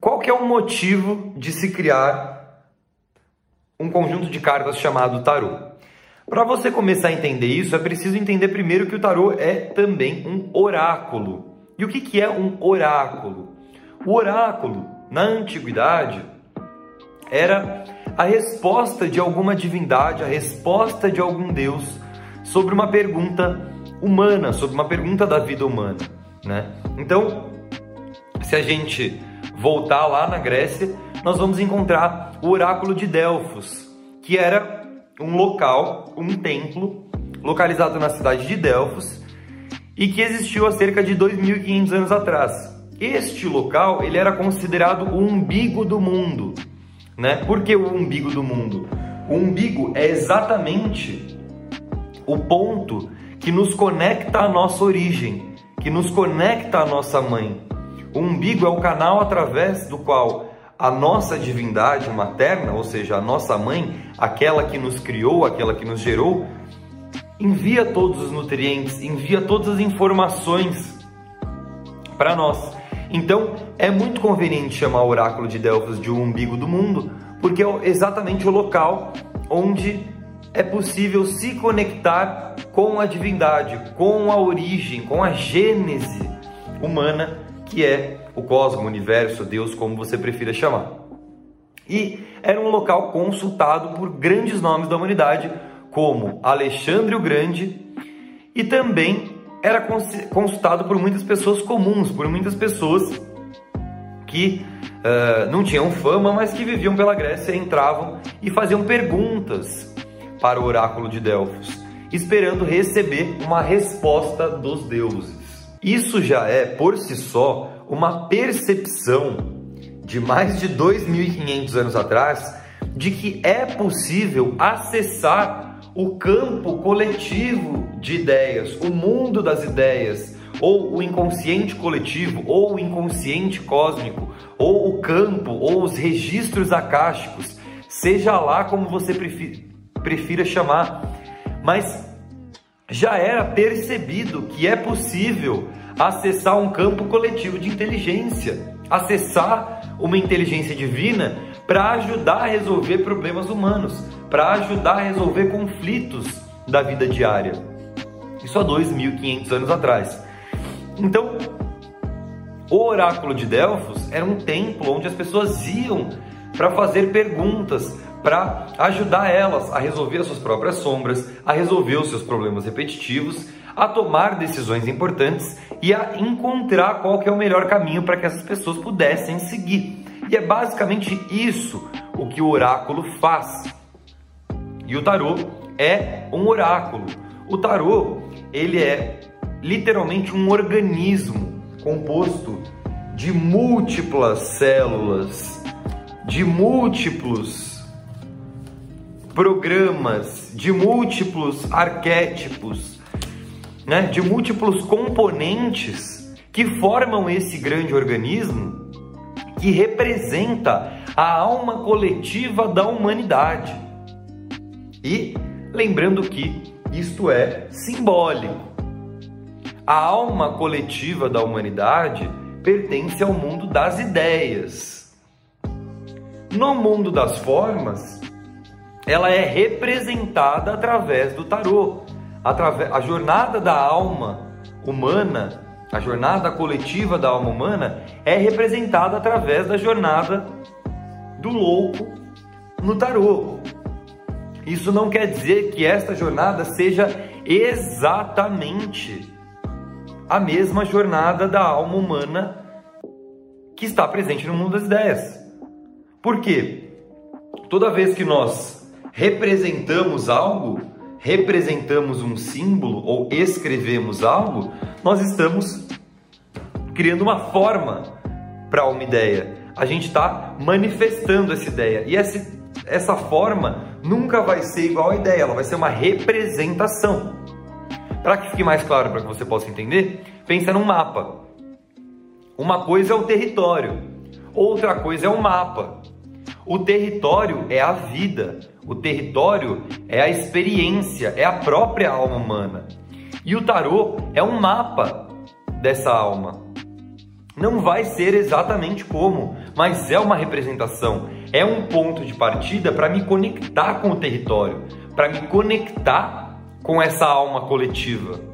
Qual que é o motivo de se criar um conjunto de cartas chamado tarô? Para você começar a entender isso, é preciso entender primeiro que o tarô é também um oráculo. E o que, que é um oráculo? O oráculo, na antiguidade, era a resposta de alguma divindade, a resposta de algum Deus sobre uma pergunta humana, sobre uma pergunta da vida humana. Né? Então, se a gente voltar lá na Grécia, nós vamos encontrar o oráculo de Delfos, que era um local, um templo, localizado na cidade de Delfos e que existiu há cerca de 2.500 anos atrás. Este local ele era considerado o umbigo do mundo. Né? Por que o umbigo do mundo? O umbigo é exatamente o ponto que nos conecta à nossa origem, que nos conecta à nossa mãe. O umbigo é o canal através do qual a nossa divindade materna, ou seja, a nossa mãe, aquela que nos criou, aquela que nos gerou, envia todos os nutrientes, envia todas as informações para nós. Então, é muito conveniente chamar o oráculo de Delfos de o umbigo do mundo, porque é exatamente o local onde é possível se conectar com a divindade, com a origem, com a gênese humana que é o cosmo, o universo, Deus, como você prefira chamar. E era um local consultado por grandes nomes da humanidade, como Alexandre o Grande, e também era consultado por muitas pessoas comuns, por muitas pessoas que uh, não tinham fama, mas que viviam pela Grécia, entravam e faziam perguntas para o oráculo de Delfos, esperando receber uma resposta dos deuses. Isso já é, por si só, uma percepção de mais de 2.500 anos atrás de que é possível acessar o campo coletivo de ideias, o mundo das ideias, ou o inconsciente coletivo, ou o inconsciente cósmico, ou o campo, ou os registros acásticos, seja lá como você prefira chamar. Mas já era percebido que é possível acessar um campo coletivo de inteligência, acessar uma inteligência divina para ajudar a resolver problemas humanos, para ajudar a resolver conflitos da vida diária. Isso há 2.500 anos atrás. Então, o oráculo de Delfos era um templo onde as pessoas iam para fazer perguntas, para ajudar elas a resolver as suas próprias sombras, a resolver os seus problemas repetitivos, a tomar decisões importantes e a encontrar qual que é o melhor caminho para que essas pessoas pudessem seguir. E é basicamente isso o que o oráculo faz. E o tarô é um oráculo. O tarô, ele é literalmente um organismo composto de múltiplas células, de múltiplos programas, de múltiplos arquétipos, né, de múltiplos componentes que formam esse grande organismo que representa a alma coletiva da humanidade. E lembrando que isto é simbólico. A alma coletiva da humanidade pertence ao mundo das ideias. No mundo das formas, ela é representada através do tarô, através, a jornada da alma humana, a jornada coletiva da alma humana é representada através da jornada do louco no tarô. Isso não quer dizer que esta jornada seja exatamente a mesma jornada da alma humana que está presente no mundo das ideias. Por quê? Toda vez que nós representamos algo, representamos um símbolo ou escrevemos algo, nós estamos criando uma forma para uma ideia. A gente está manifestando essa ideia. E essa, essa forma nunca vai ser igual à ideia, ela vai ser uma representação. Para que fique mais claro, para que você possa entender, pensa num mapa. Uma coisa é o território, outra coisa é o mapa. O território é a vida, o território é a experiência, é a própria alma humana. E o tarô é um mapa dessa alma. Não vai ser exatamente como, mas é uma representação, é um ponto de partida para me conectar com o território, para me conectar com essa alma coletiva.